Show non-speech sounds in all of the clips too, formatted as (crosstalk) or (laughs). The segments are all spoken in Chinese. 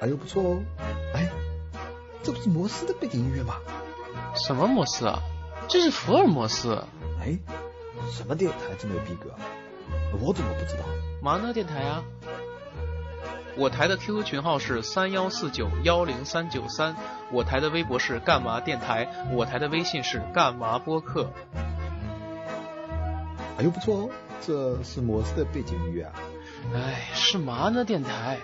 哎呦不错哦，哎，这不是摩斯的背景音乐吗？什么摩斯啊？这是福尔摩斯。哎，什么电台这么有逼格？我怎么不知道？麻呢电台啊。我台的 QQ 群号是三幺四九幺零三九三，我台的微博是干嘛电台，我台的微信是干嘛播客。哎呦不错哦，这是摩斯的背景音乐啊。哎，是麻呢电台。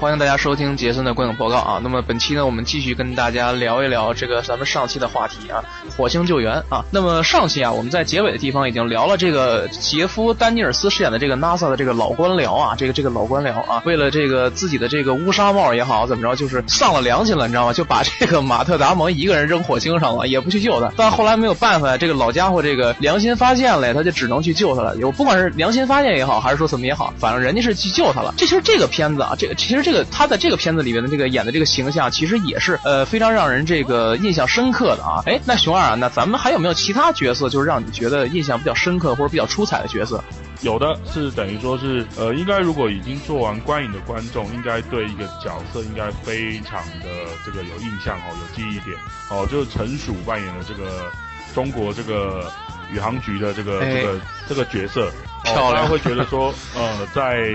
欢迎大家收听杰森的观影报告啊！那么本期呢，我们继续跟大家聊一聊这个咱们上期的话题啊，火星救援啊。那么上期啊，我们在结尾的地方已经聊了这个杰夫·丹尼尔斯饰演的这个 NASA 的这个老官僚啊，这个这个老官僚啊，为了这个自己的这个乌纱帽也好，怎么着，就是丧了良心了，你知道吗？就把这个马特·达蒙一个人扔火星上了，也不去救他。但后来没有办法，这个老家伙这个良心发现了，他就只能去救他了。有不管是良心发现也好，还是说怎么也好，反正人家是去救他了。这其实这个片子啊，这个其实这这个他在这个片子里面的这个演的这个形象，其实也是呃非常让人这个印象深刻的啊。哎，那熊二啊，那咱们还有没有其他角色，就是让你觉得印象比较深刻或者比较出彩的角色？有的是等于说是呃，应该如果已经做完观影的观众，应该对一个角色应该非常的这个有印象哦，有记忆点哦，就是陈鼠扮演的这个中国这个宇航局的这个这个这个角色，漂亮，会觉得说呃在。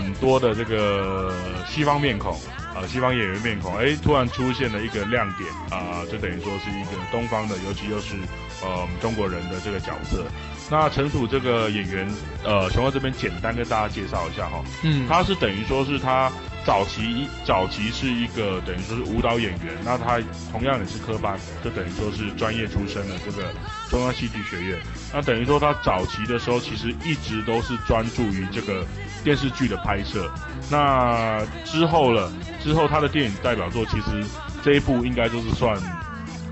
很多的这个西方面孔啊，西方演员面孔，哎，突然出现了一个亮点啊，就等于说是一个东方的，尤其又是呃中国人的这个角色。那陈楚这个演员，呃，熊哥这边简单跟大家介绍一下哈，嗯，他是等于说是他。早期早期是一个等于说是舞蹈演员，那他同样也是科班，就等于说是专业出身的这个中央戏剧学院。那等于说他早期的时候，其实一直都是专注于这个电视剧的拍摄。那之后了，之后他的电影代表作，其实这一部应该就是算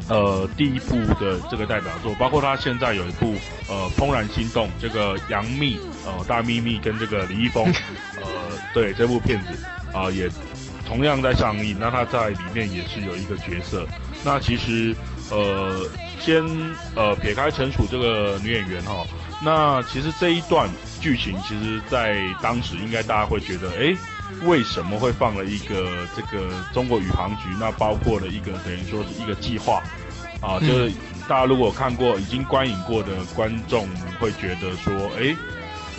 呃第一部的这个代表作。包括他现在有一部呃《怦然心动》，这个杨幂呃大幂幂跟这个李易峰 (laughs) 呃对这部片子。啊，也同样在上映。那他在里面也是有一个角色。那其实，呃，先呃撇开陈楚这个女演员哈，那其实这一段剧情，其实在当时应该大家会觉得，哎，为什么会放了一个这个中国宇航局？那包括了一个等于说是一个计划啊，就是大家如果看过已经观影过的观众会觉得说，哎，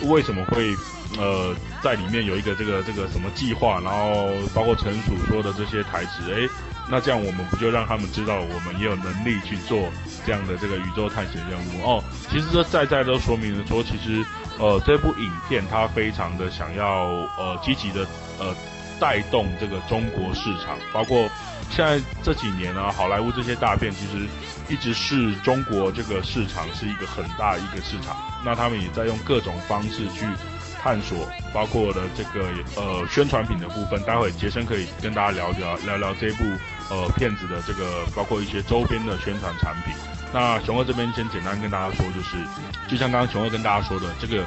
为什么会？呃，在里面有一个这个这个什么计划，然后包括陈楚说的这些台词，哎，那这样我们不就让他们知道我们也有能力去做这样的这个宇宙探险任务哦？其实这在在都说明了说，其实呃这部影片它非常的想要呃积极的呃带动这个中国市场，包括现在这几年呢，好莱坞这些大片其实一直是中国这个市场是一个很大一个市场，那他们也在用各种方式去。探索包括了这个呃宣传品的部分，待会杰森可以跟大家聊聊聊聊这部呃片子的这个包括一些周边的宣传产品。那熊二这边先简单跟大家说，就是就像刚刚熊二跟大家说的，这个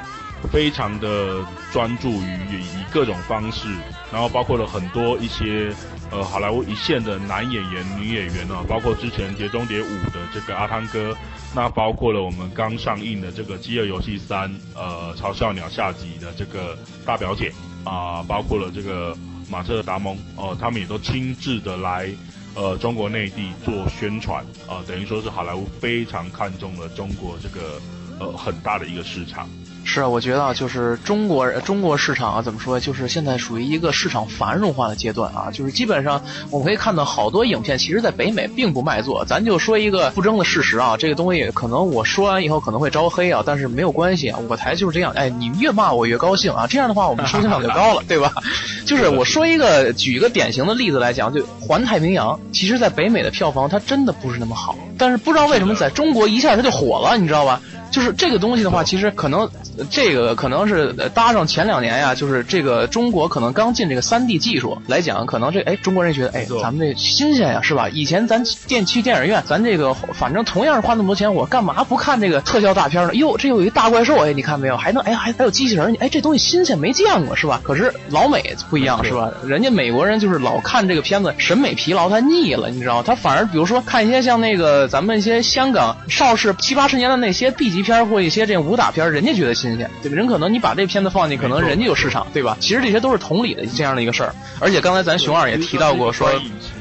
非常的专注于以各种方式，然后包括了很多一些。呃，好莱坞一线的男演员、女演员啊，包括之前《碟中谍五》的这个阿汤哥，那包括了我们刚上映的这个《饥饿游戏三》呃，《嘲笑鸟》下集的这个大表姐啊，包括了这个马特·达蒙哦，他们也都亲自的来呃中国内地做宣传啊，等于说是好莱坞非常看重了中国这个呃很大的一个市场。是啊，我觉得啊，就是中国中国市场啊，怎么说？就是现在属于一个市场繁荣化的阶段啊。就是基本上我们可以看到，好多影片其实，在北美并不卖座。咱就说一个不争的事实啊，这个东西可能我说完以后可能会招黑啊，但是没有关系啊，我台就是这样。哎，你越骂我越高兴啊，这样的话我们收听量就高了，对吧？(laughs) 就是我说一个，举一个典型的例子来讲，就《环太平洋》，其实在北美的票房它真的不是那么好，但是不知道为什么在中国一下它就火了，你知道吧？就是这个东西的话，其实可能。这个可能是搭上前两年呀，就是这个中国可能刚进这个三 D 技术来讲，可能这哎中国人觉得哎咱们这新鲜呀，是吧？以前咱电去电影院，咱这个反正同样是花那么多钱，我干嘛不看这个特效大片呢？哟，这有一大怪兽，哎，你看没有？还能哎还还有机器人，哎，这东西新鲜没见过是吧？可是老美不一样是吧？人家美国人就是老看这个片子，审美疲劳，他腻了，你知道？他反而比如说看一些像那个咱们一些香港邵氏七八十年的那些 B 级片或一些这武打片，人家觉得新鲜，对吧？人可能你把这片子放进，可能人家有市场，对吧？其实这些都是同理的这样的一个事儿。而且刚才咱熊二也提到过说。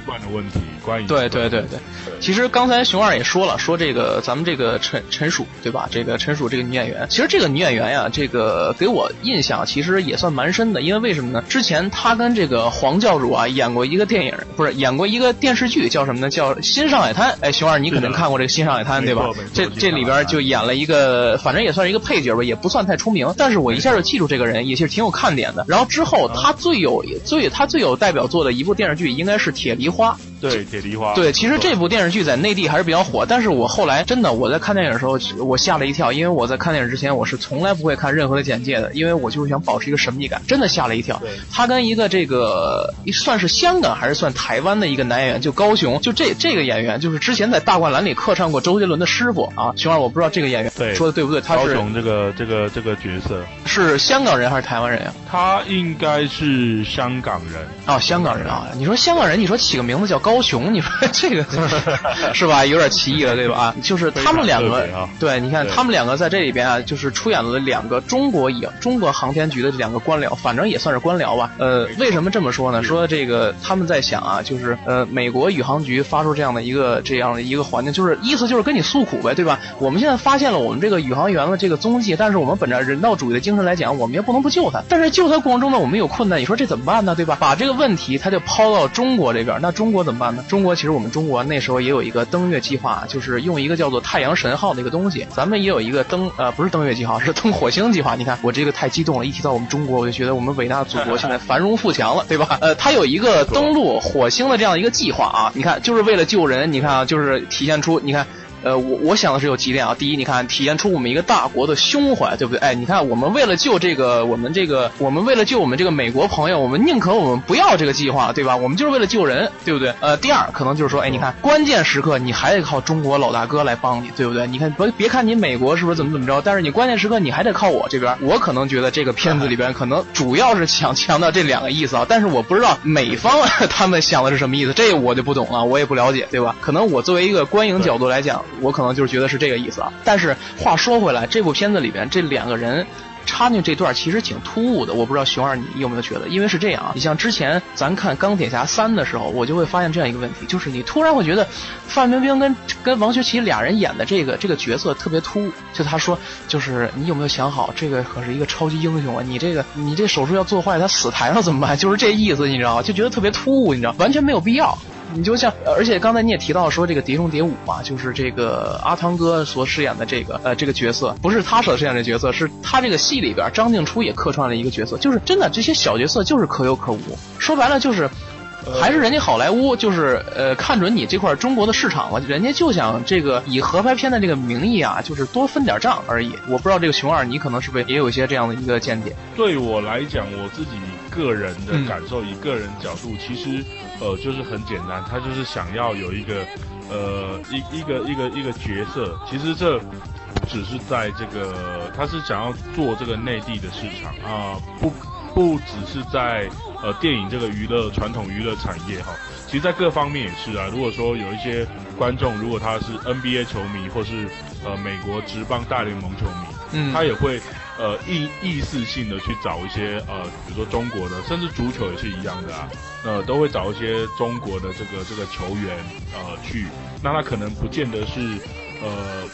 惯的问题，关于对对对对，其实刚才熊二也说了，说这个咱们这个陈陈数对吧？这个陈数这个女演员，其实这个女演员呀，这个给我印象其实也算蛮深的，因为为什么呢？之前她跟这个黄教主啊演过一个电影，不是演过一个电视剧，叫什么呢？叫《新上海滩》。哎，熊二你肯定看过这个《新上海滩》对吧？这这里边就演了一个，反正也算是一个配角吧，也不算太出名，但是我一下就记住这个人，也是挺有看点的。然后之后她最有最她最有代表作的一部电视剧应该是《铁梨花》。对铁梨花。对，其实这部电视剧在内地还是比较火，但是我后来真的我在看电影的时候，我吓了一跳，因为我在看电影之前我是从来不会看任何的简介的，因为我就是想保持一个神秘感，真的吓了一跳。他跟一个这个算是香港还是算台湾的一个男演员，就高雄，就这这个演员就是之前在大灌篮里客串过周杰伦的师傅啊。熊二，我不知道这个演员说的对不对？他是高雄这个这个这个角色是香港人还是台湾人呀？他应该是香港人啊，香港人啊。你说香港人，你说起个名字叫高雄，你说。(laughs) 这个 (laughs) 是吧？有点奇异了，对吧？啊，就是他们两个，对，你看他们两个在这里边啊，就是出演了两个中国影中国航天局的这两个官僚，反正也算是官僚吧。呃，为什么这么说呢？说这个他们在想啊，就是呃，美国宇航局发出这样的一个这样的一个环境，就是意思就是跟你诉苦呗，对吧？我们现在发现了我们这个宇航员的这个踪迹，但是我们本着人道主义的精神来讲，我们也不能不救他。但是救他过程中呢，我们有困难，你说这怎么办呢？对吧？把这个问题他就抛到中国这边，那中国怎么中国其实我们中国那时候也有一个登月计划，就是用一个叫做太阳神号的一个东西。咱们也有一个登呃不是登月计划，是登火星计划。你看我这个太激动了，一提到我们中国，我就觉得我们伟大的祖国现在繁荣富强了，对吧？呃，它有一个登陆火星的这样一个计划啊。你看，就是为了救人。你看啊，就是体现出你看。呃，我我想的是有几点啊。第一，你看体现出我们一个大国的胸怀，对不对？哎，你看我们为了救这个，我们这个，我们为了救我们这个美国朋友，我们宁可我们不要这个计划，对吧？我们就是为了救人，对不对？呃，第二，可能就是说，哎，你看关键时刻你还得靠中国老大哥来帮你，对不对？你看别别看你美国是不是怎么怎么着，但是你关键时刻你还得靠我这边。我可能觉得这个片子里边可能主要是想 (laughs) 强调这两个意思啊，但是我不知道美方 (laughs) 他们想的是什么意思，这我就不懂了，我也不了解，对吧？可能我作为一个观影角度来讲，我可能就是觉得。是这个意思啊，但是话说回来，这部片子里边这两个人插进这段其实挺突兀的，我不知道熊二你有没有觉得？因为是这样啊，你像之前咱看钢铁侠三的时候，我就会发现这样一个问题，就是你突然会觉得范冰冰跟跟王学圻俩人演的这个这个角色特别突兀，就他说就是你有没有想好，这个可是一个超级英雄啊，你这个你这手术要做坏，他死台上怎么办？就是这意思，你知道吗？就觉得特别突兀，你知道，完全没有必要。你就像，而且刚才你也提到说这个《碟中谍五》嘛，就是这个阿汤哥所饰演的这个呃这个角色，不是他所饰演的角色，是他这个戏里边张静初也客串了一个角色，就是真的这些小角色就是可有可无，说白了就是。还是人家好莱坞就是呃看准你这块中国的市场了，人家就想这个以合拍片的这个名义啊，就是多分点账而已。我不知道这个熊二，你可能是不是也有一些这样的一个见解？对我来讲，我自己个人的感受，以个人角度，其实呃就是很简单，他就是想要有一个呃一一个一个一个角色，其实这只是在这个，他是想要做这个内地的市场啊，不不只是在。呃，电影这个娱乐传统娱乐产业哈，其实，在各方面也是啊。如果说有一些观众，如果他是 NBA 球迷，或是呃美国职棒大联盟球迷，嗯，他也会呃意意识性的去找一些呃，比如说中国的，甚至足球也是一样的啊，呃，都会找一些中国的这个这个球员呃去，那他可能不见得是呃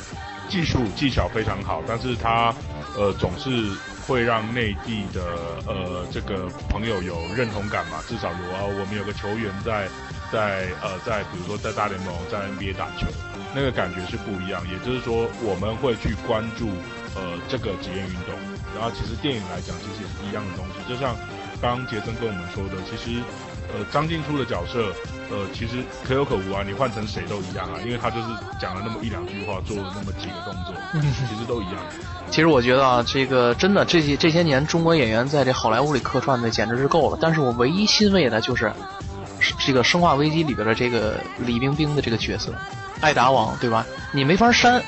技术技巧非常好，但是他呃总是。会让内地的呃这个朋友有认同感嘛？至少有啊，我们有个球员在在呃在比如说在大联盟在 NBA 打球，那个感觉是不一样。也就是说，我们会去关注呃这个职业运动。然后其实电影来讲，其实也是一样的东西。就像刚刚杰森跟我们说的，其实呃张静初的角色，呃其实可有可无啊，你换成谁都一样啊，因为他就是讲了那么一两句话，做了那么几个动作，其实都一样。其实我觉得啊，这个真的这些这些年中国演员在这好莱坞里客串的简直是够了。但是我唯一欣慰的就是，这个《生化危机》里边的这个李冰冰的这个角色，艾达王，对吧？你没法删。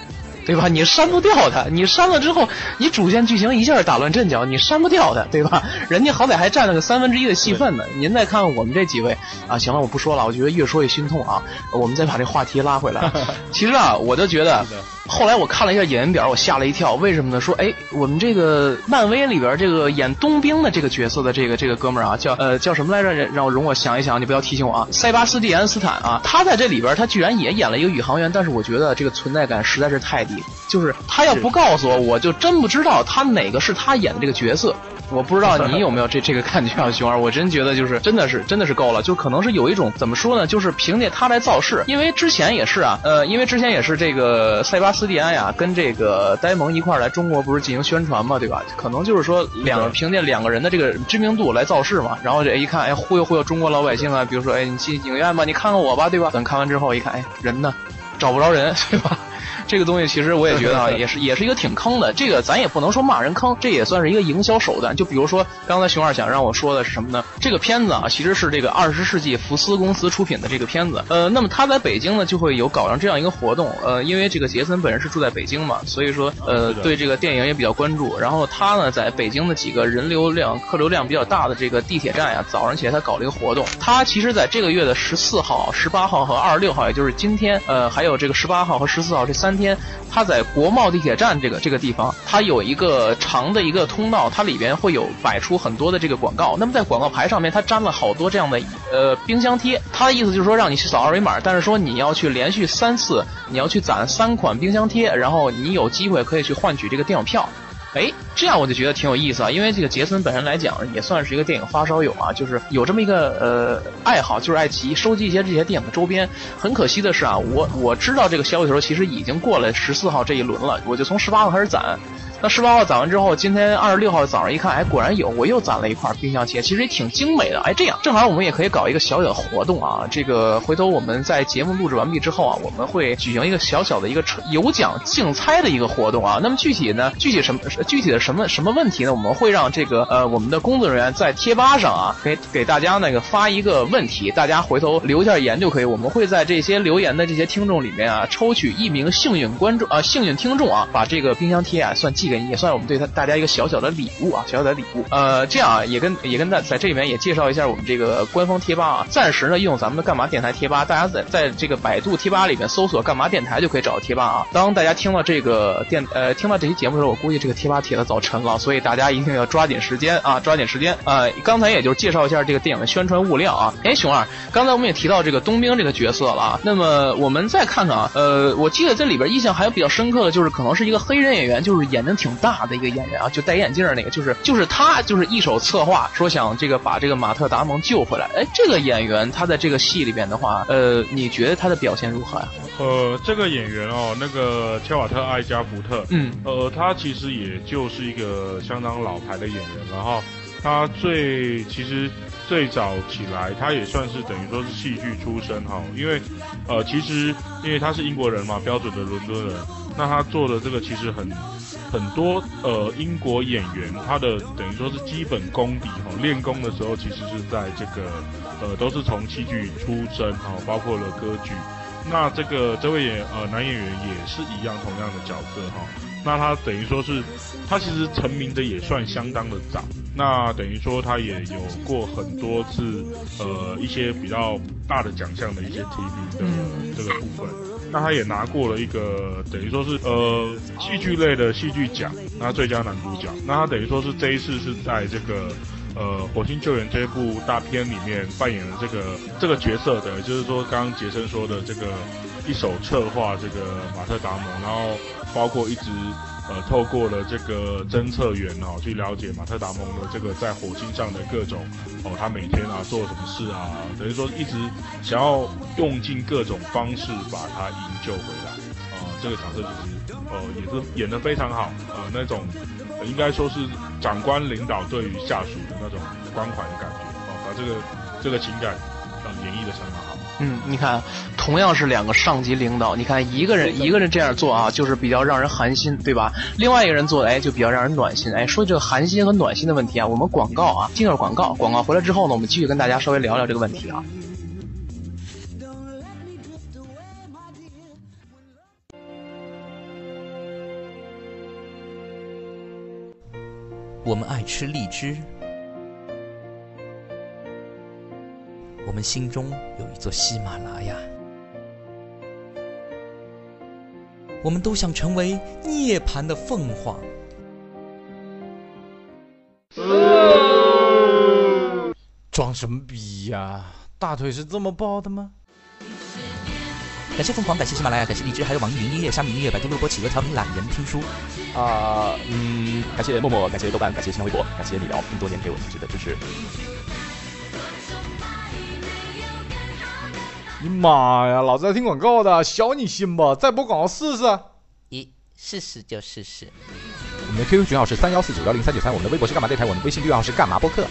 对吧？你删不掉他，你删了之后，你主线剧情一下打乱阵脚，你删不掉他，对吧？人家好歹还占了个三分之一的戏份呢。您再看看我们这几位啊，行了，我不说了，我觉得越说越心痛啊。我们再把这话题拉回来。(laughs) 其实啊，我就觉得，后来我看了一下演员表，我吓了一跳。为什么呢？说哎，我们这个漫威里边这个演冬兵的这个角色的这个这个哥们儿啊，叫呃叫什么来着？让我容我想一想，你不要提醒我啊。塞巴斯蒂安斯坦啊，他在这里边他居然也演了一个宇航员，但是我觉得这个存在感实在是太低。就是他要不告诉我，我就真不知道他哪个是他演的这个角色。我不知道你有没有这这个感觉啊，熊二？我真觉得就是真的是真的是够了，就可能是有一种怎么说呢？就是凭借他来造势，因为之前也是啊，呃，因为之前也是这个塞巴斯蒂安呀跟这个呆萌一块来中国不是进行宣传嘛，对吧？可能就是说两个凭借两个人的这个知名度来造势嘛，然后这一看，哎，忽悠忽悠中国老百姓啊，比如说，哎，你进影院吧，你看看我吧，对吧？等看完之后一看，哎，人呢？找不着人，对吧？这个东西其实我也觉得啊，(laughs) 也是也是一个挺坑的。这个咱也不能说骂人坑，这也算是一个营销手段。就比如说刚才熊二想让我说的是什么呢？这个片子啊，其实是这个二十世纪福斯公司出品的这个片子。呃，那么他在北京呢，就会有搞上这样一个活动。呃，因为这个杰森本人是住在北京嘛，所以说呃对这个电影也比较关注。然后他呢，在北京的几个人流量、客流量比较大的这个地铁站呀，早上起来他搞了一个活动。他其实在这个月的十四号、十八号和二十六号，也就是今天，呃，还有这个十八号和十四号这三天，它在国贸地铁站这个这个地方，它有一个长的一个通道，它里边会有摆出很多的这个广告。那么在广告牌上面，它粘了好多这样的呃冰箱贴。它的意思就是说让你去扫二维码，但是说你要去连续三次，你要去攒三款冰箱贴，然后你有机会可以去换取这个电影票。哎，这样我就觉得挺有意思啊，因为这个杰森本身来讲也算是一个电影发烧友啊，就是有这么一个呃爱好，就是爱奇艺收集一些这些电影的周边。很可惜的是啊，我我知道这个消息的时候，其实已经过了十四号这一轮了，我就从十八号开始攒。那十八号攒完之后，今天二十六号早上一看，哎，果然有，我又攒了一块冰箱贴，其实也挺精美的。哎，这样正好我们也可以搞一个小小的活动啊。这个回头我们在节目录制完毕之后啊，我们会举行一个小小的一个有奖竞猜的一个活动啊。那么具体呢，具体什么具体的什么什么问题呢？我们会让这个呃我们的工作人员在贴吧上啊，给给大家那个发一个问题，大家回头留一下言就可以。我们会在这些留言的这些听众里面啊，抽取一名幸运观众啊，幸运听众啊，把这个冰箱贴啊算寄给你，也算我们对他。大家一个小小的礼物啊，小小的礼物。呃，这样啊，也跟也跟在在这里面也介绍一下我们这个官方贴吧啊。暂时呢，用咱们的干嘛电台贴吧，大家在在这个百度贴吧里面搜索“干嘛电台”就可以找到贴吧啊。当大家听到这个电呃听到这期节目的时候，我估计这个贴吧帖子早沉了，所以大家一定要抓紧时间啊，抓紧时间。呃，刚才也就是介绍一下这个电影的宣传物料啊。哎，熊二，刚才我们也提到这个冬兵这个角色了啊。那么我们再看看啊，呃，我记得这里边印象还有比较深刻的就是可能是一个黑人演员，就是演的挺大的一个演员啊，就戴眼镜那个，就是就是他，就是一手策划说想这个把这个马特达蒙救回来。哎，这个演员他在这个戏里边的话，呃，你觉得他的表现如何呀？呃，这个演员哦，那个切瓦特艾加福特，嗯，呃，他其实也就是一个相当老牌的演员，然后他最其实最早起来，他也算是等于说是戏剧出身哈，因为呃，其实因为他是英国人嘛，标准的伦敦人，那他做的这个其实很。很多呃英国演员，他的等于说是基本功底哈，练功的时候其实是在这个呃都是从戏剧出身哈，包括了歌剧。那这个这位演呃男演员也是一样同样的角色哈。那他等于说是他其实成名的也算相当的早。那等于说他也有过很多次呃一些比较大的奖项的一些提名的这个部分。那他也拿过了一个等于说是呃戏剧类的戏剧奖，那最佳男主角。那他等于说是这一次是在这个呃火星救援这部大片里面扮演了这个这个角色的，就是说刚刚杰森说的这个一手策划这个马特达蒙，然后包括一直。呃，透过了这个侦测员哦，去了解马特达蒙的这个在火星上的各种哦，他每天啊做什么事啊，等于说一直想要用尽各种方式把他营救回来啊。这个角色其实呃也是演得非常好呃，那种应该说是长官领导对于下属的那种关怀的感觉哦，把这个这个情感呃演绎的相当好。嗯，你看，同样是两个上级领导，你看一个人一个人这样做啊，就是比较让人寒心，对吧？另外一个人做，哎，就比较让人暖心。哎，说这个寒心和暖心的问题啊，我们广告啊，进个广告，广告回来之后呢，我们继续跟大家稍微聊聊这个问题啊。我们爱吃荔枝，们心中有一座喜马拉雅，我们都想成为涅槃的凤凰。装什么逼呀？大腿是这么抱的吗？感谢凤凰，感谢喜马拉雅，感谢荔枝，还有网易云音乐、虾米音乐、百度录播、企鹅调频、懒人听书。啊，嗯，感谢默默，感谢豆瓣，感谢新浪微博，感谢你聊这么多年给我一直的支持。你妈呀，老子在听广告的，小你心吧，再播广告试试。咦，试试就试试。我们的 QQ 群号是三幺四九幺零三九三，我们的微博是干嘛电台，我们的微信订阅号是干嘛播客。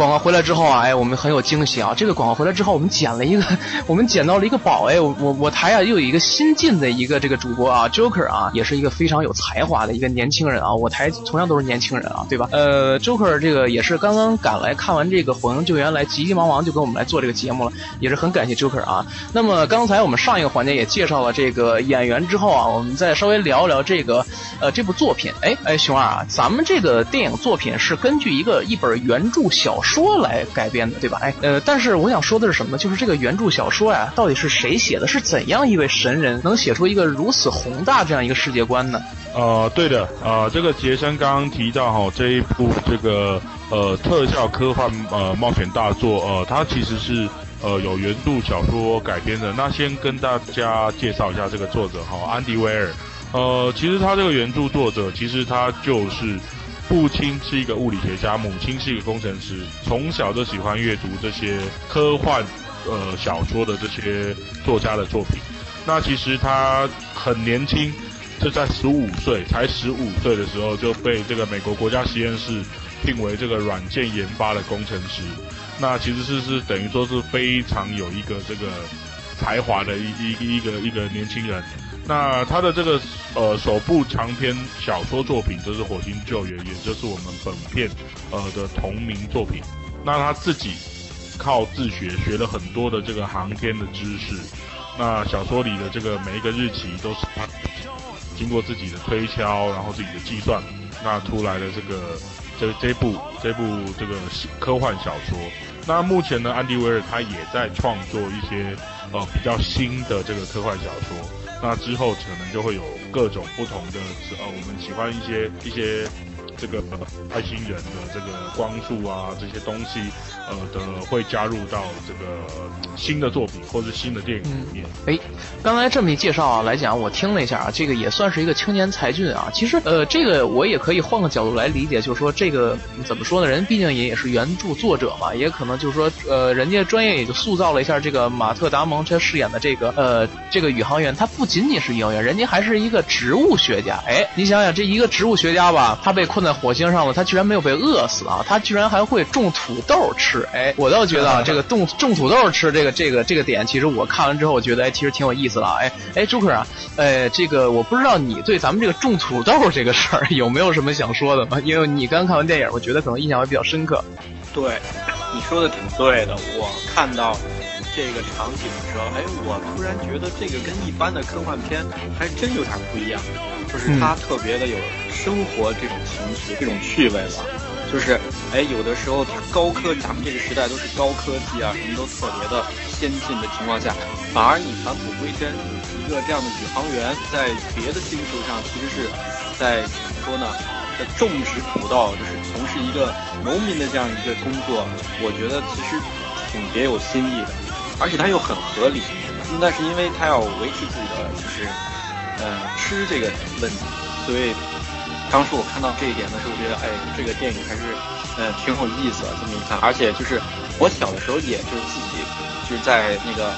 广告回来之后啊，哎，我们很有惊喜啊！这个广告回来之后，我们捡了一个，(laughs) 我们捡到了一个宝哎！我我我台啊又有一个新进的一个这个主播啊，Joker 啊，也是一个非常有才华的一个年轻人啊。我台同样都是年轻人啊，对吧？呃，Joker 这个也是刚刚赶来看完这个《火影救援》来，急急忙忙就跟我们来做这个节目了，也是很感谢 Joker 啊。那么刚才我们上一个环节也介绍了这个演员之后啊，我们再稍微聊一聊这个呃这部作品。哎哎，熊二啊，咱们这个电影作品是根据一个一本原著小说说来改编的，对吧？哎呃，但是我想说的是什么呢？就是这个原著小说呀，到底是谁写的？是怎样一位神人能写出一个如此宏大这样一个世界观呢？呃，对的，呃，这个杰森刚刚提到哈，这一部这个呃特效科幻呃冒险大作，呃，它其实是呃有原著小说改编的。那先跟大家介绍一下这个作者哈，安迪威尔。呃，其实他这个原著作者，其实他就是父亲是一个物理学家，母亲是一个工程师，从小就喜欢阅读这些科幻呃小说的这些作家的作品。那其实他很年轻。就在十五岁，才十五岁的时候就被这个美国国家实验室聘为这个软件研发的工程师。那其实是是等于说是非常有一个这个才华的一一一个一个年轻人。那他的这个呃首部长篇小说作品就是《火星救援》，也就是我们本片呃的同名作品。那他自己靠自学学了很多的这个航天的知识。那小说里的这个每一个日期都是他。经过自己的推敲，然后自己的计算，那出来的这个这这部这部这个科幻小说。那目前呢，安迪威尔他也在创作一些呃比较新的这个科幻小说。那之后可能就会有各种不同的呃，我们喜欢一些一些这个外星人的这个光束啊这些东西。呃的会加入到这个新的作品或者新的电影里面。哎，刚才这么一介绍啊来讲，我听了一下啊，这个也算是一个青年才俊啊。其实呃，这个我也可以换个角度来理解，就是说这个怎么说呢？人毕竟也也是原著作者嘛，也可能就是说呃，人家专业也就塑造了一下这个马特·达蒙他饰演的这个呃这个宇航员，他不仅仅是宇航员，人家还是一个植物学家。哎，你想想这一个植物学家吧，他被困在火星上了，他居然没有被饿死啊，他居然还会种土豆吃。哎，我倒觉得啊，这个种种土豆吃这个这个这个点，其实我看完之后，我觉得哎，其实挺有意思的。哎哎，朱克啊，哎，这个我不知道你对咱们这个种土豆这个事儿有没有什么想说的吗？因为你刚看完电影，我觉得可能印象会比较深刻。对，你说的挺对的。我看到这个场景的时候，哎，我突然觉得这个跟一般的科幻片还真有点不一样，就是它特别的有生活这种情绪、这种趣味吧。就是，哎，有的时候它高科，咱们这个时代都是高科技啊，什么都特别的先进的情况下，反而你返璞归真，一个这样的宇航员在别的星球上其实是在怎么说呢？在种植土豆，就是从事一个农民的这样一个工作，我觉得其实挺别有新意的，而且它又很合理。那是因为他要维持自己的就是，呃，吃这个问题，所以。当时我看到这一点的时候，我觉得，哎，这个电影还是，呃，挺有意思的。这么一看，而且就是我小的时候，也就是自己就是在那个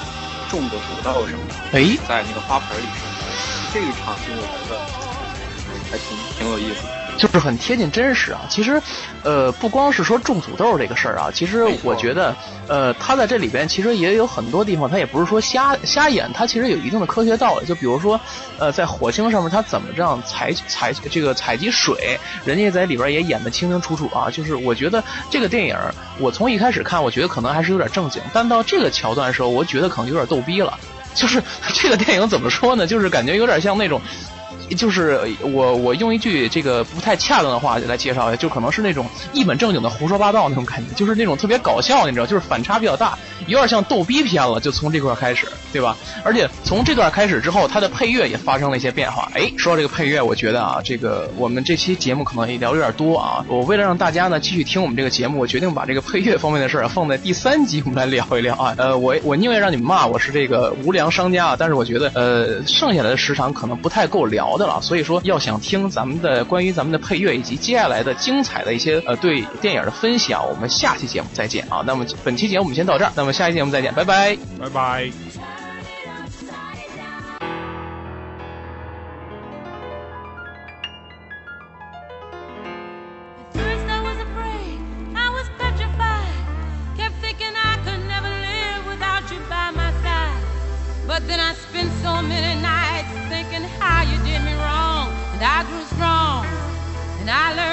种过土豆什么的，哎，在那个花盆里什么的，这个场景我觉得还挺挺有意思的。就是很贴近真实啊。其实，呃，不光是说种土豆这个事儿啊，其实我觉得，呃，他在这里边其实也有很多地方，他也不是说瞎瞎演，他其实有一定的科学道理。就比如说，呃，在火星上面他怎么这样采采这个采集水，人家在里边也演得清清楚楚啊。就是我觉得这个电影，我从一开始看，我觉得可能还是有点正经，但到这个桥段的时候，我觉得可能有点逗逼了。就是这个电影怎么说呢？就是感觉有点像那种。就是我我用一句这个不太恰当的话来介绍一下，就可能是那种一本正经的胡说八道那种感觉，就是那种特别搞笑，你知道，就是反差比较大，有点像逗逼片了。就从这块开始，对吧？而且从这段开始之后，它的配乐也发生了一些变化。哎，说到这个配乐，我觉得啊，这个我们这期节目可能也聊有点多啊。我为了让大家呢继续听我们这个节目，我决定把这个配乐方面的事儿放在第三集我们来聊一聊啊。呃，我我宁愿让你们骂我是这个无良商家，但是我觉得呃剩下来的时长可能不太够聊的所以说。要想听咱们的关于咱们的配乐以及接下来的精彩的一些呃对电影的分享，我们下期节目再见啊！那么本期节目我们先到这儿，那么下期节目再见，拜拜，拜拜。I grew strong and I learned